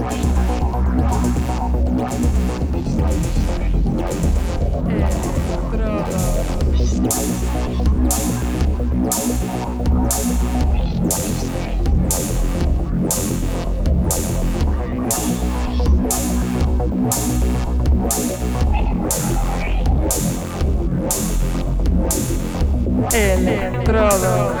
Estrada. Electrodos.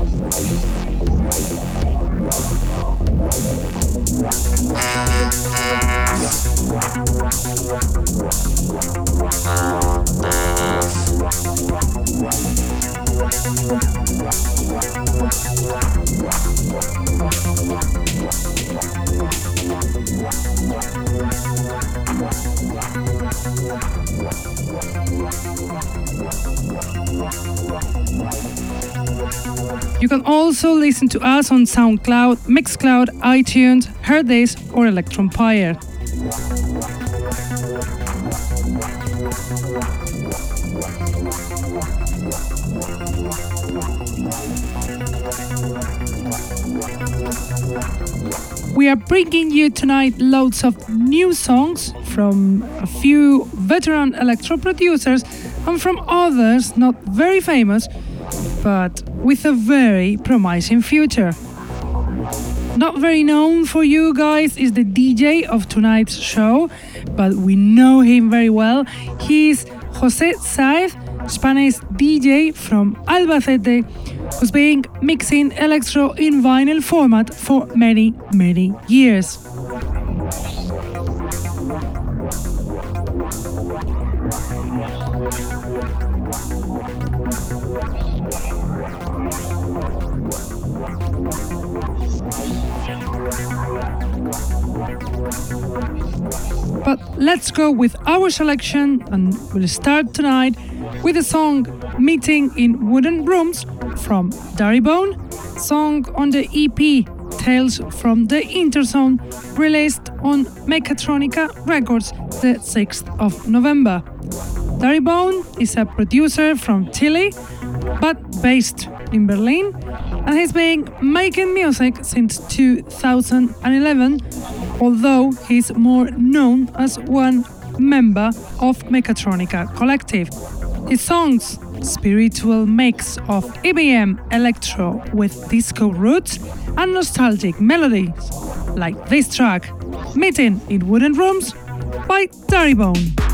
You can also listen to us on SoundCloud, Mixcloud, iTunes, Hearthis, or Electronpire. We are bringing you tonight loads of new songs from a few veteran electro producers and from others not very famous but with a very promising future. Not very known for you guys is the DJ of tonight's show, but we know him very well. He's Jose Saez, Spanish DJ from Albacete, who's been mixing electro in vinyl format for many, many years. But let's go with our selection and we'll start tonight with the song Meeting in Wooden Rooms from Darrybone, song on the EP Tales from the Interzone released on Mechatronica Records the 6th of November. Darrybone is a producer from Chile but based in Berlin and he's been making music since 2011 although he's more known as one member of Mechatronica Collective. His songs, spiritual mix of EBM electro with disco roots and nostalgic melodies, like this track, Meeting in Wooden Rooms by Darrybone.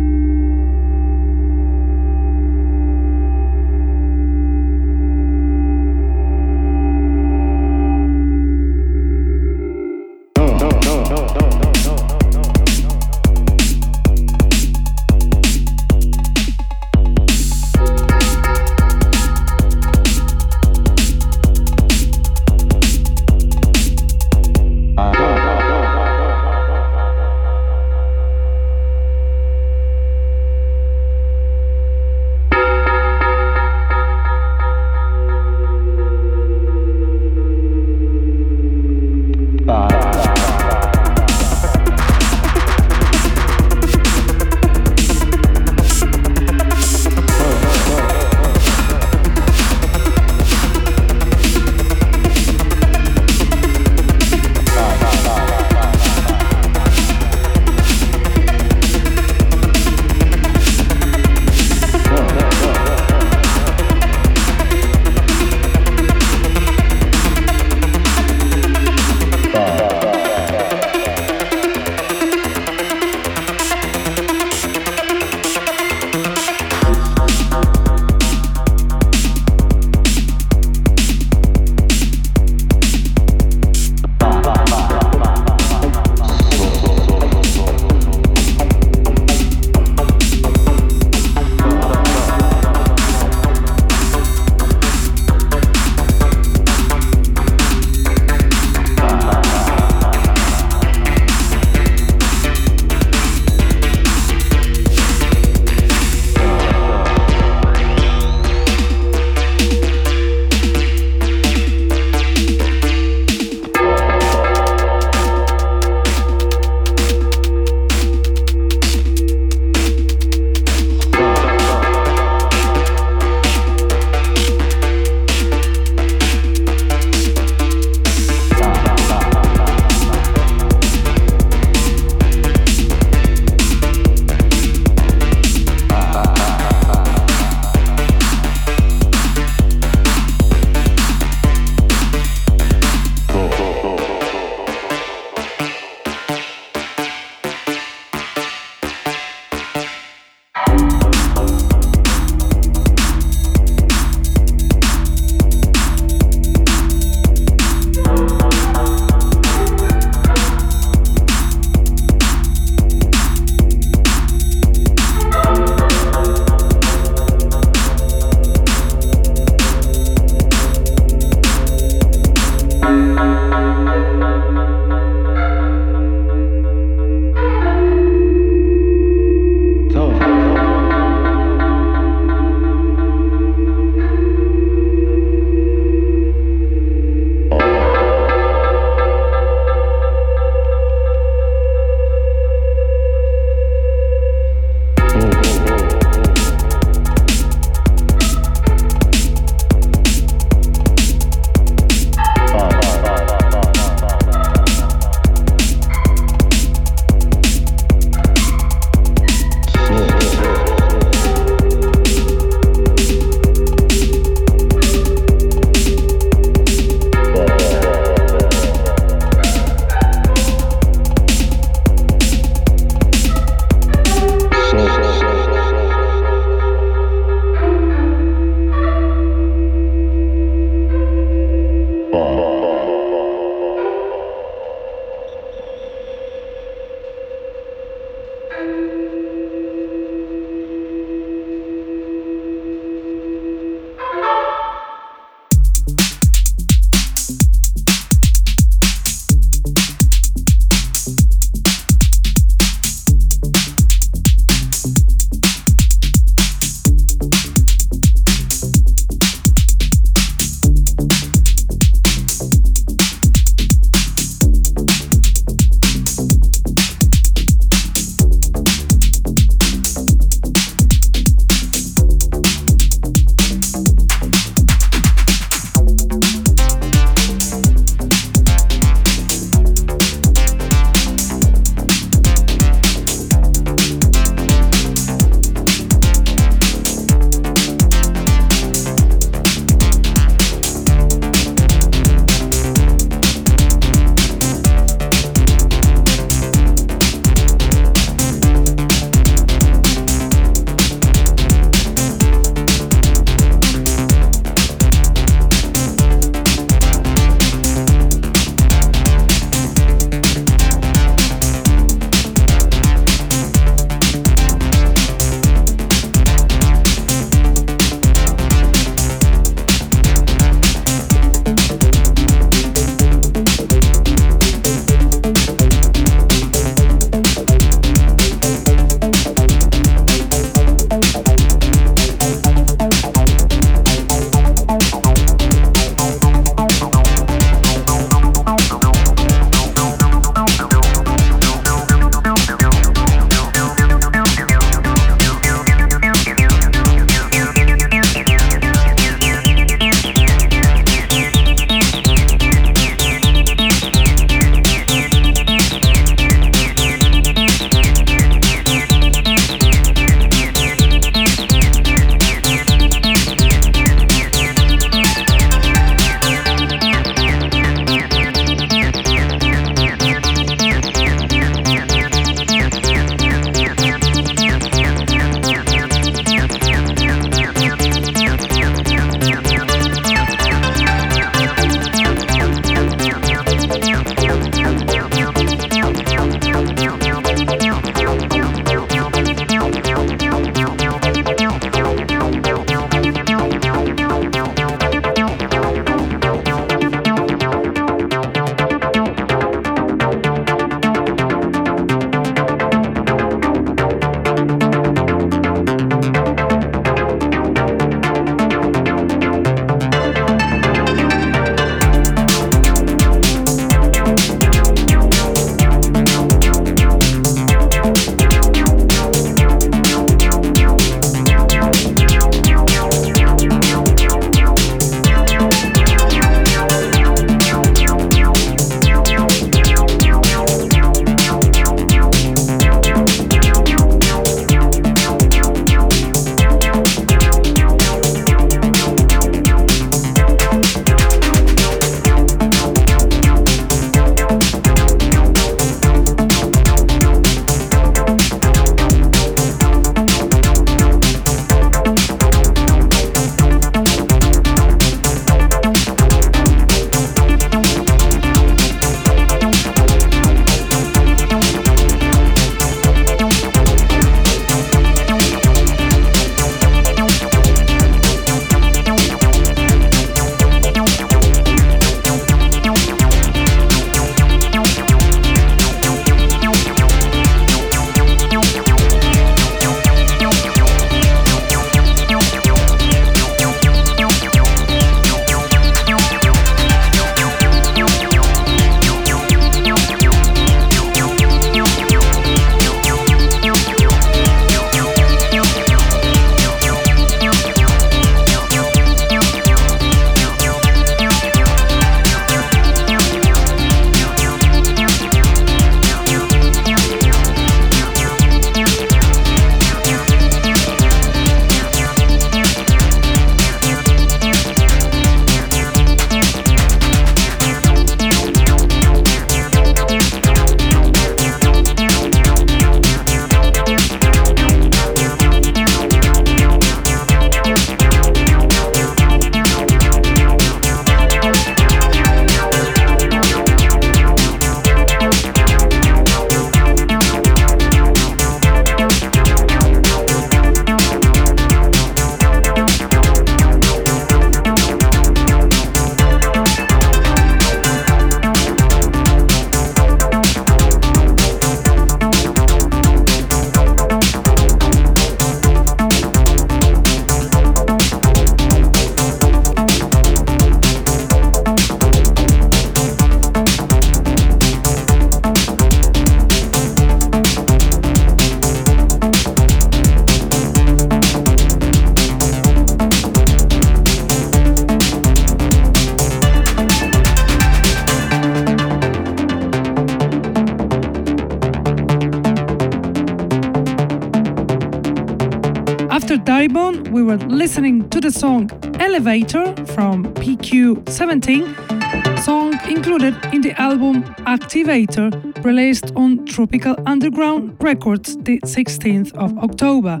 Listening to the song Elevator from PQ17, song included in the album Activator, released on Tropical Underground Records the 16th of October.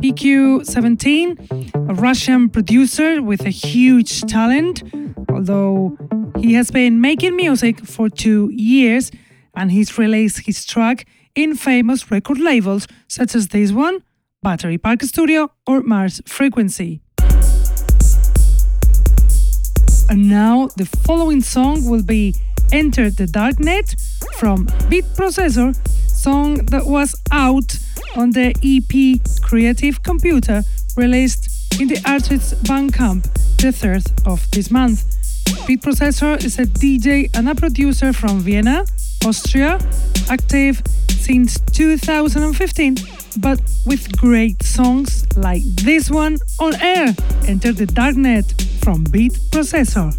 PQ17, a Russian producer with a huge talent, although he has been making music for two years and he's released his track in famous record labels such as this one, Battery Park Studio, or Mars Frequency. And now the following song will be Enter the Darknet from Beat Processor, song that was out on the EP Creative Computer released in the artist's Bandcamp the 3rd of this month. Beat Processor is a DJ and a producer from Vienna, Austria, active since 2015 but with great songs like this one on air. Enter the Darknet from Beat Processor.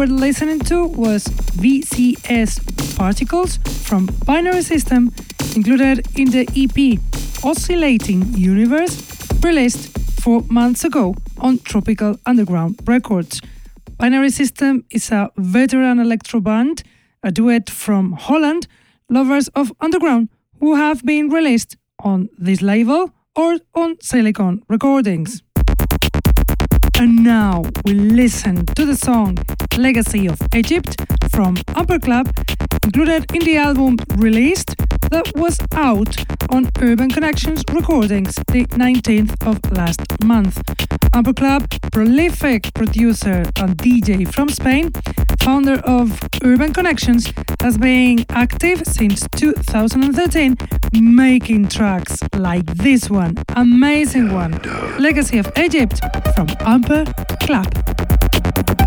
Were listening to was VCS Particles from Binary System, included in the EP Oscillating Universe, released four months ago on Tropical Underground Records. Binary System is a veteran electro band, a duet from Holland, lovers of underground, who have been released on this label or on Silicon Recordings. And now we listen to the song Legacy of Egypt from Upper Club, included in the album released that was out on Urban Connections recordings the 19th of last month. Upper Club, prolific producer and DJ from Spain, founder of Urban Connections, has been active since 2013, making tracks like this one, amazing one, Legacy of Egypt from Upper Club.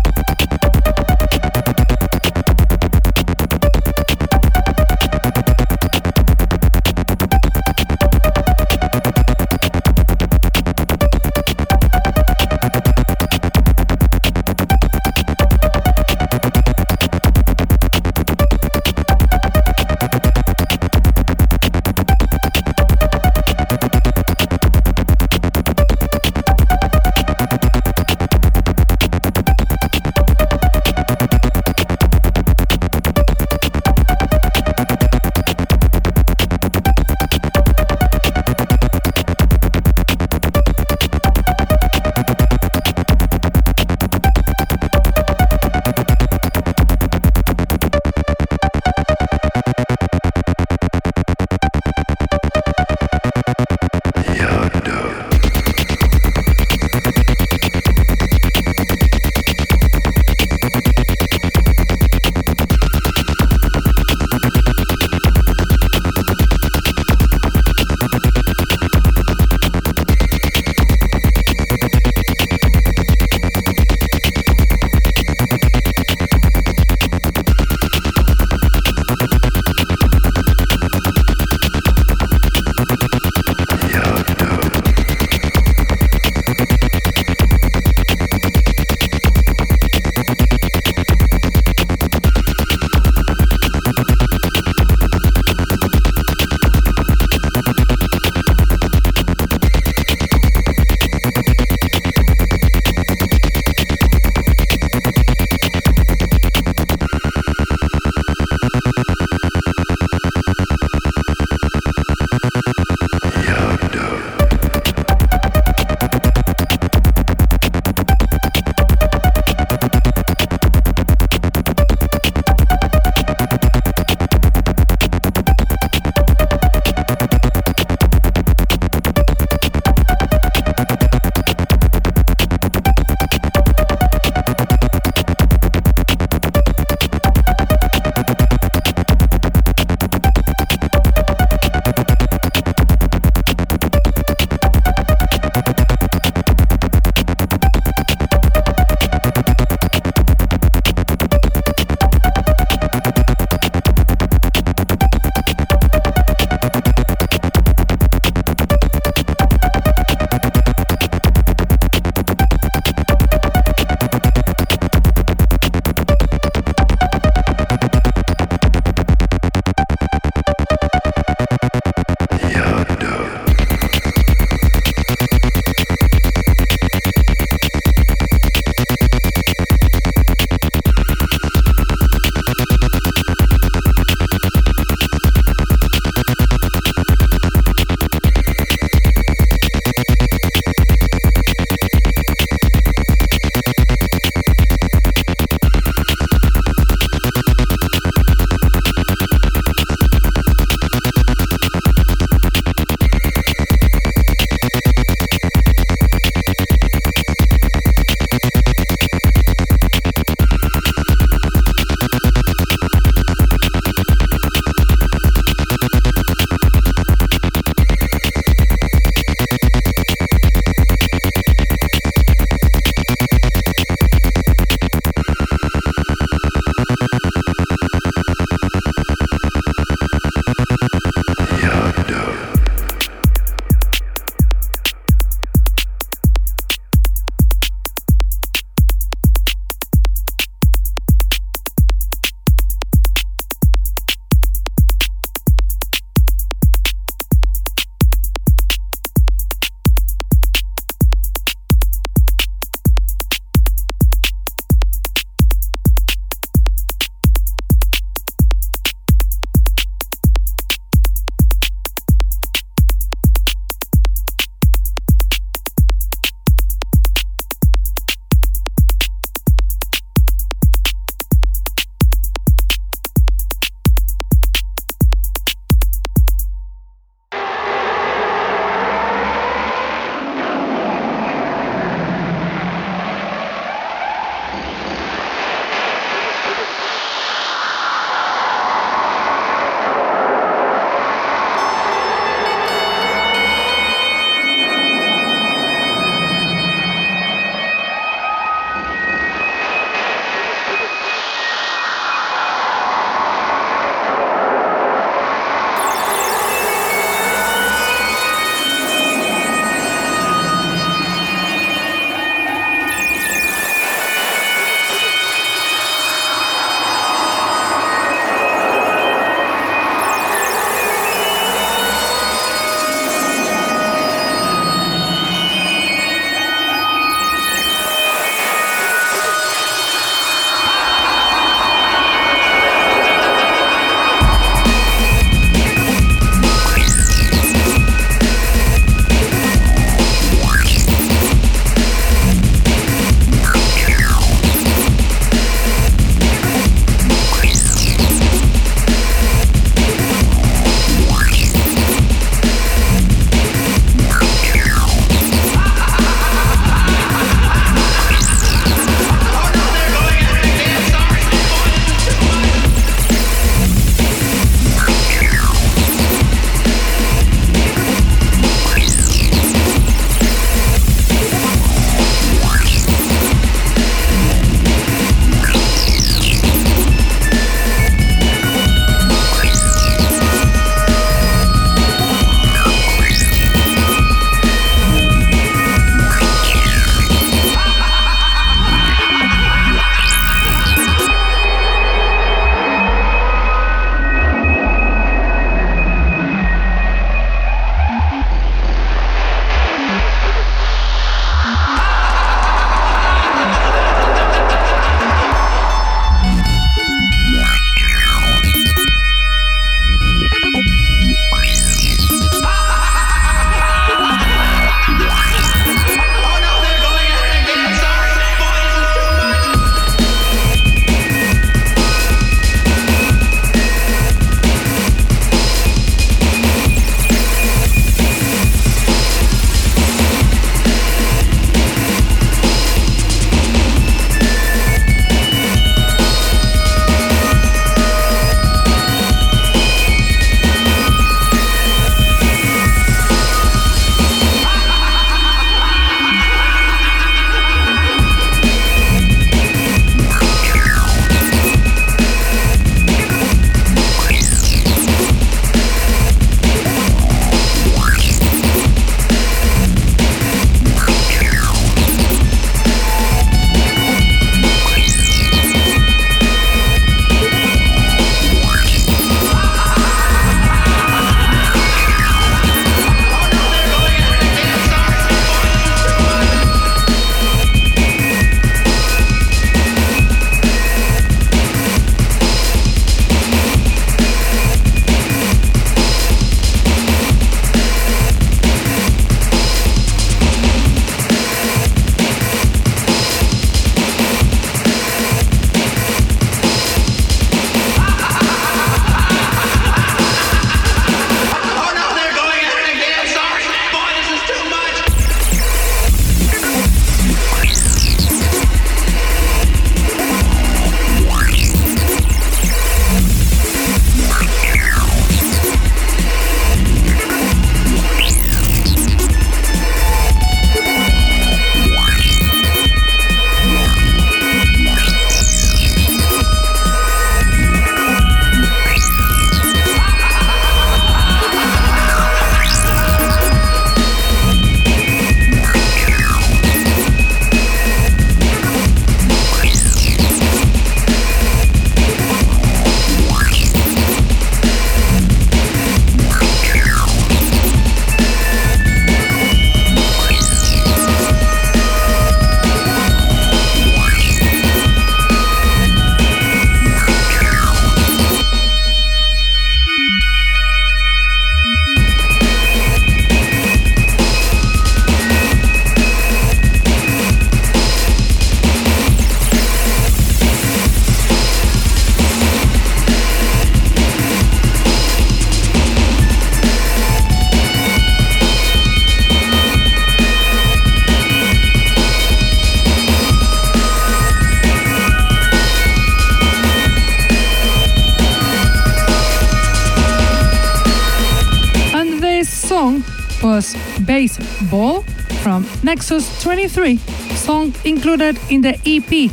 Included in the EP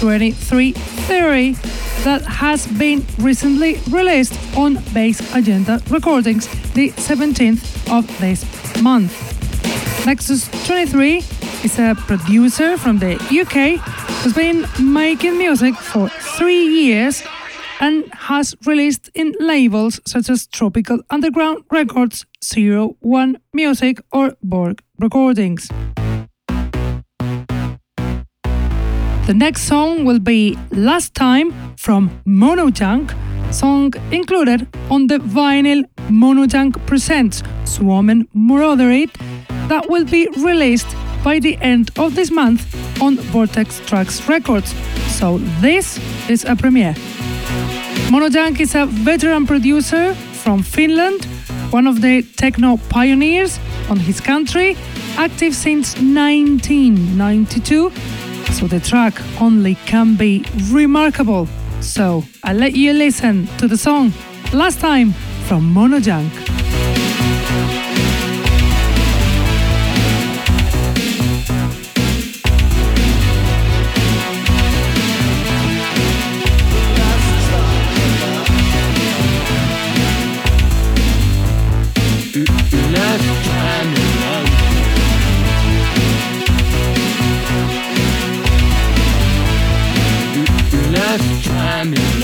23 Theory that has been recently released on Bass Agenda Recordings the 17th of this month. Nexus 23 is a producer from the UK who's been making music for three years and has released in labels such as Tropical Underground Records, Zero One Music, or Borg Recordings. The next song will be Last Time from Monojunk, song included on the vinyl Monojunk Presents Swarmen Murderate that will be released by the end of this month on Vortex Tracks Records. So this is a premiere. Monojunk is a veteran producer from Finland, one of the techno pioneers on his country, active since 1992. So the track only can be remarkable. So I'll let you listen to the song Last Time from Monojunk. family.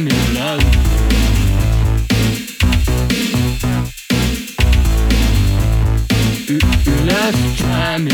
I'm in love. Last time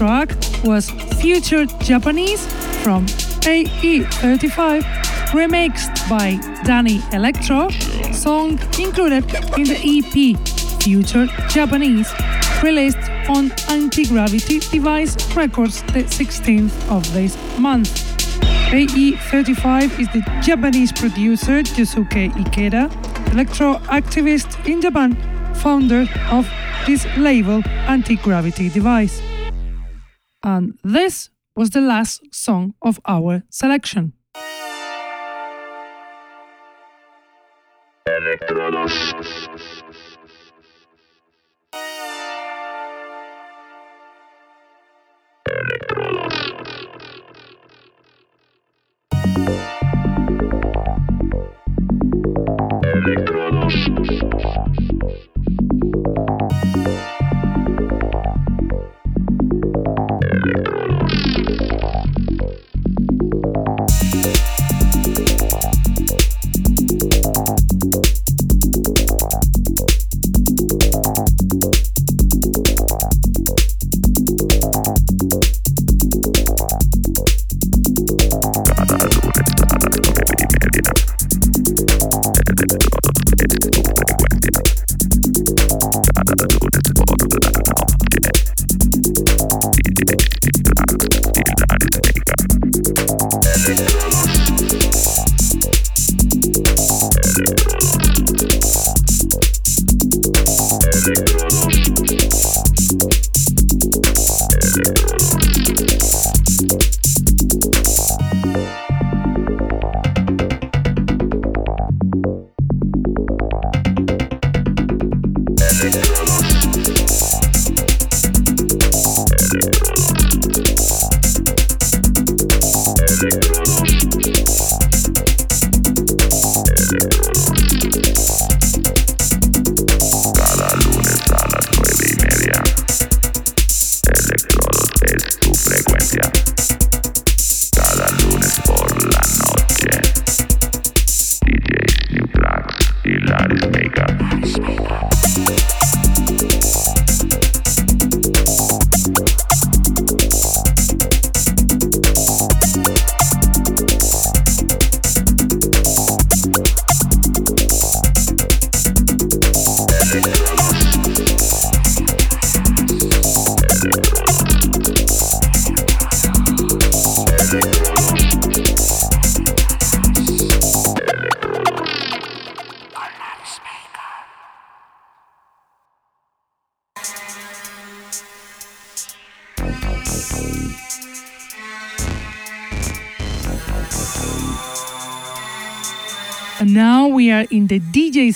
track was Future Japanese from AE35, remixed by Danny Electro, song included in the EP Future Japanese, released on Anti Gravity Device Records the 16th of this month. AE35 is the Japanese producer Yusuke Ikeda, electro activist in Japan, founder of this label Anti Gravity Device. And this was the last song of our selection.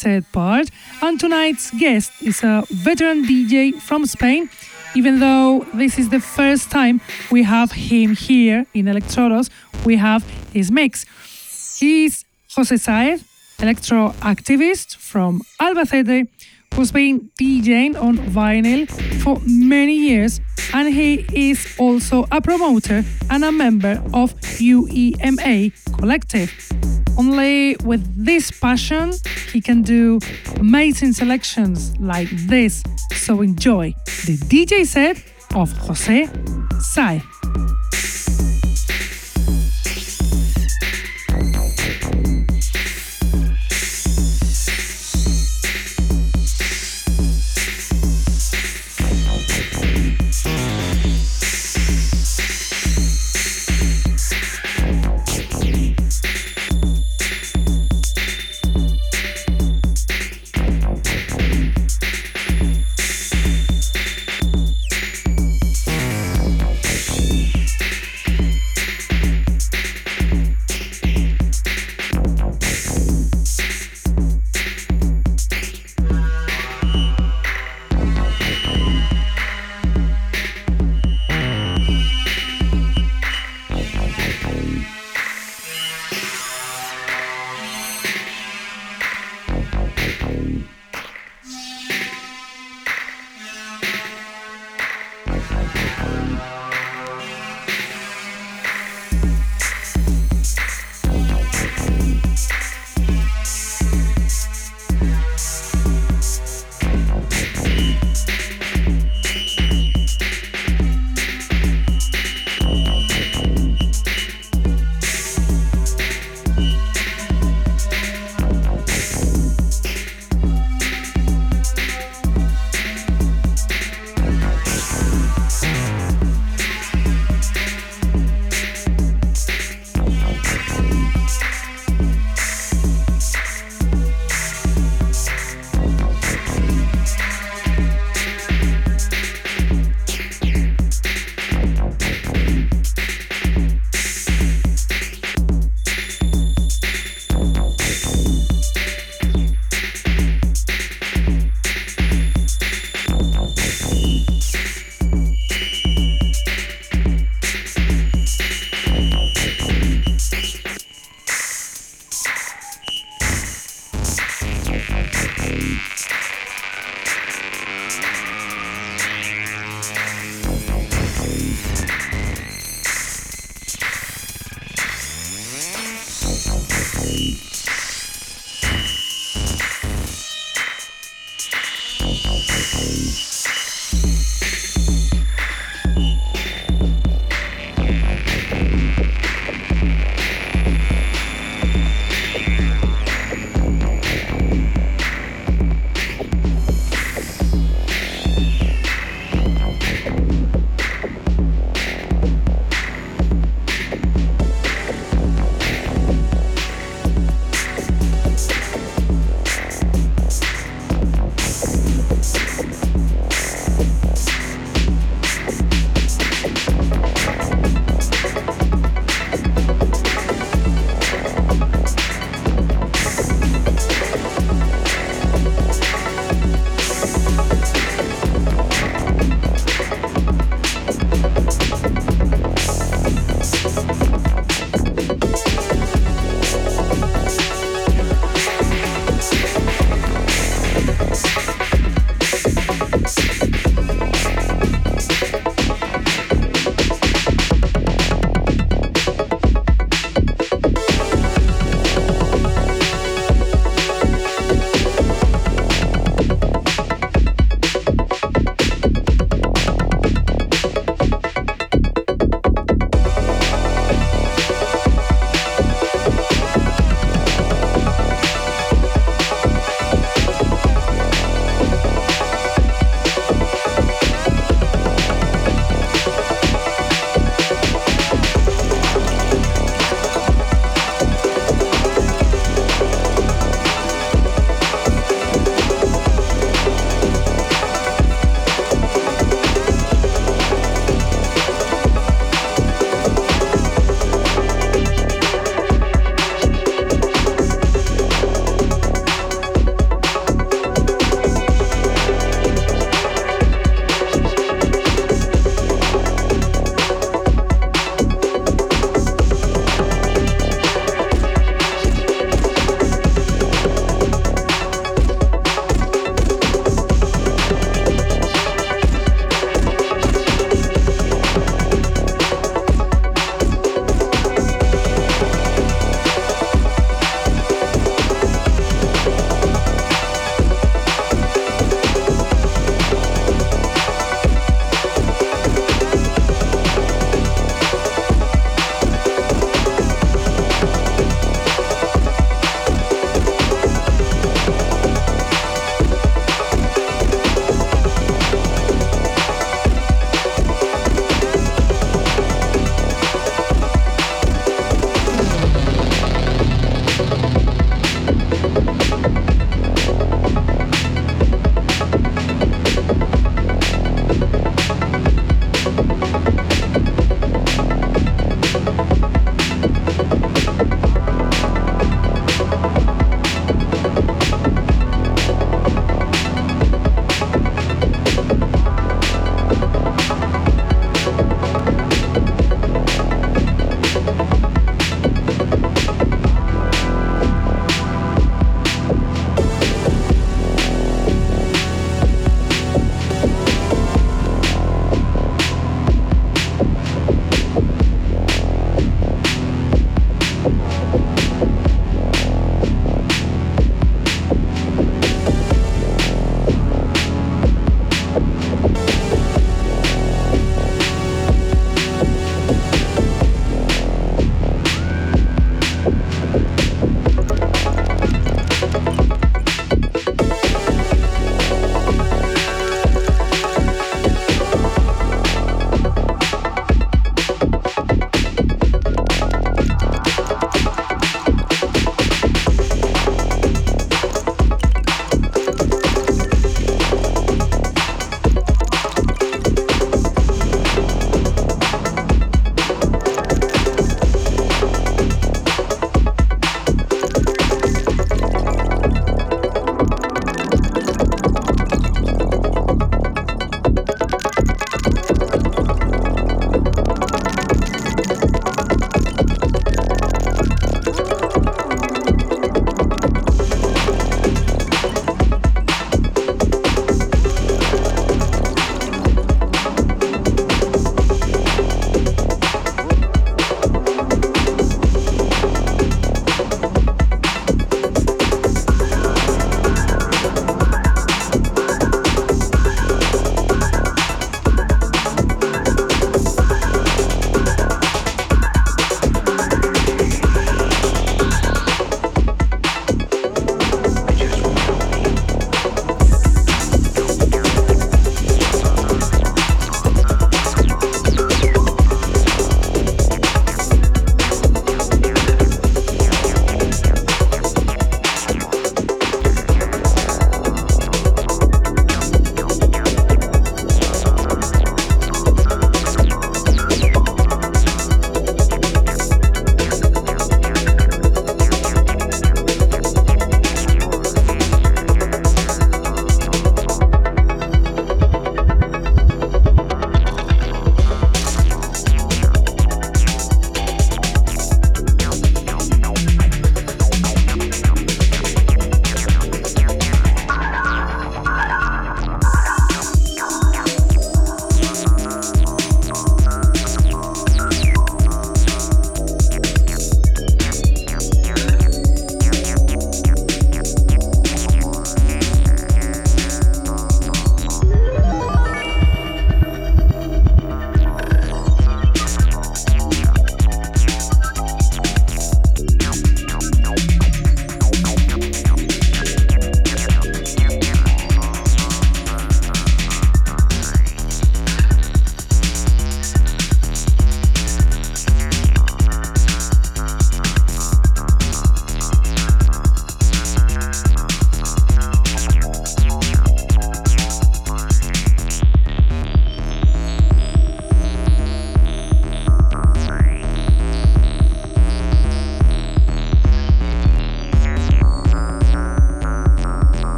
Set part, and tonight's guest is a veteran DJ from Spain, even though this is the first time we have him here in Electrodos, we have his mix. He's Jose Saez, electro activist from Albacete, who's been DJing on vinyl for many years, and he is also a promoter and a member of UEMA Collective. Only with this passion, he can do amazing selections like this. So enjoy the DJ set of Jose Saez.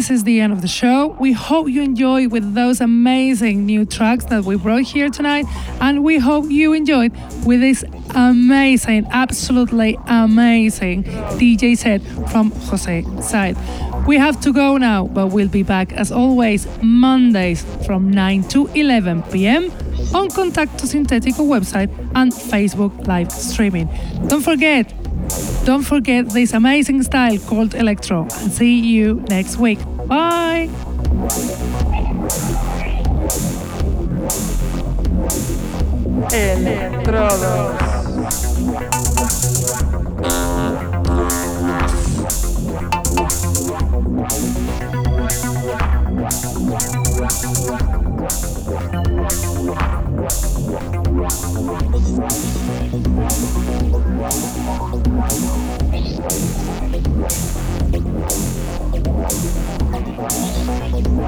This is the end of the show. We hope you enjoy with those amazing new tracks that we brought here tonight, and we hope you enjoyed with this amazing, absolutely amazing DJ set from Jose Saez. We have to go now, but we'll be back as always Mondays from 9 to 11 p.m. on Contacto Sintetico website and Facebook live streaming. Don't forget, don't forget this amazing style called electro and see you next week. Bye! Electrodos. Thank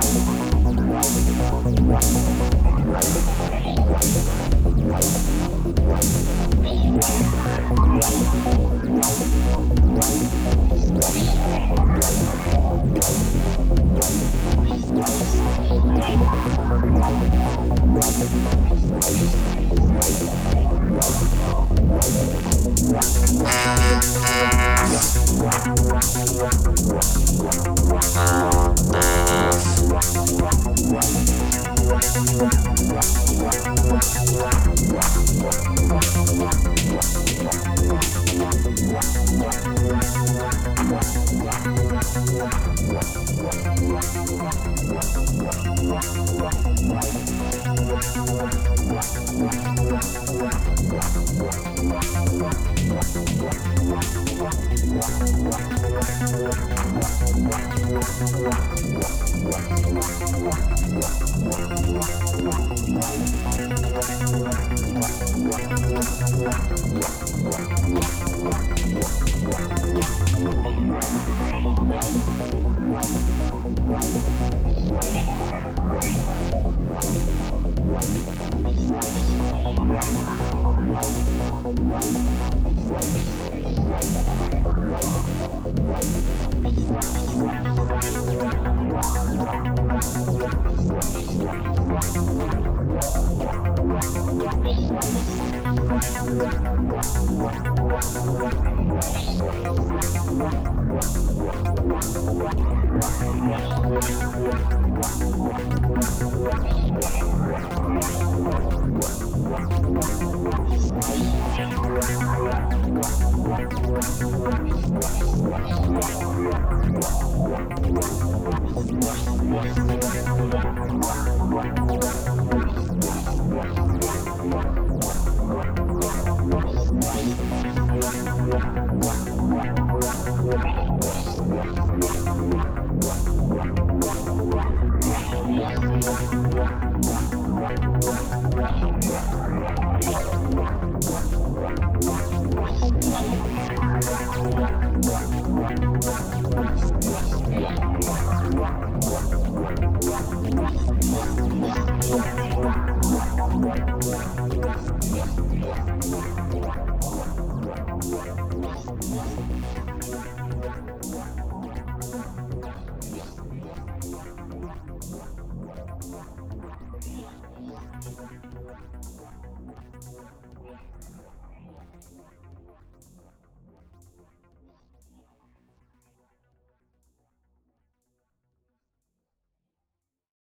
Wow.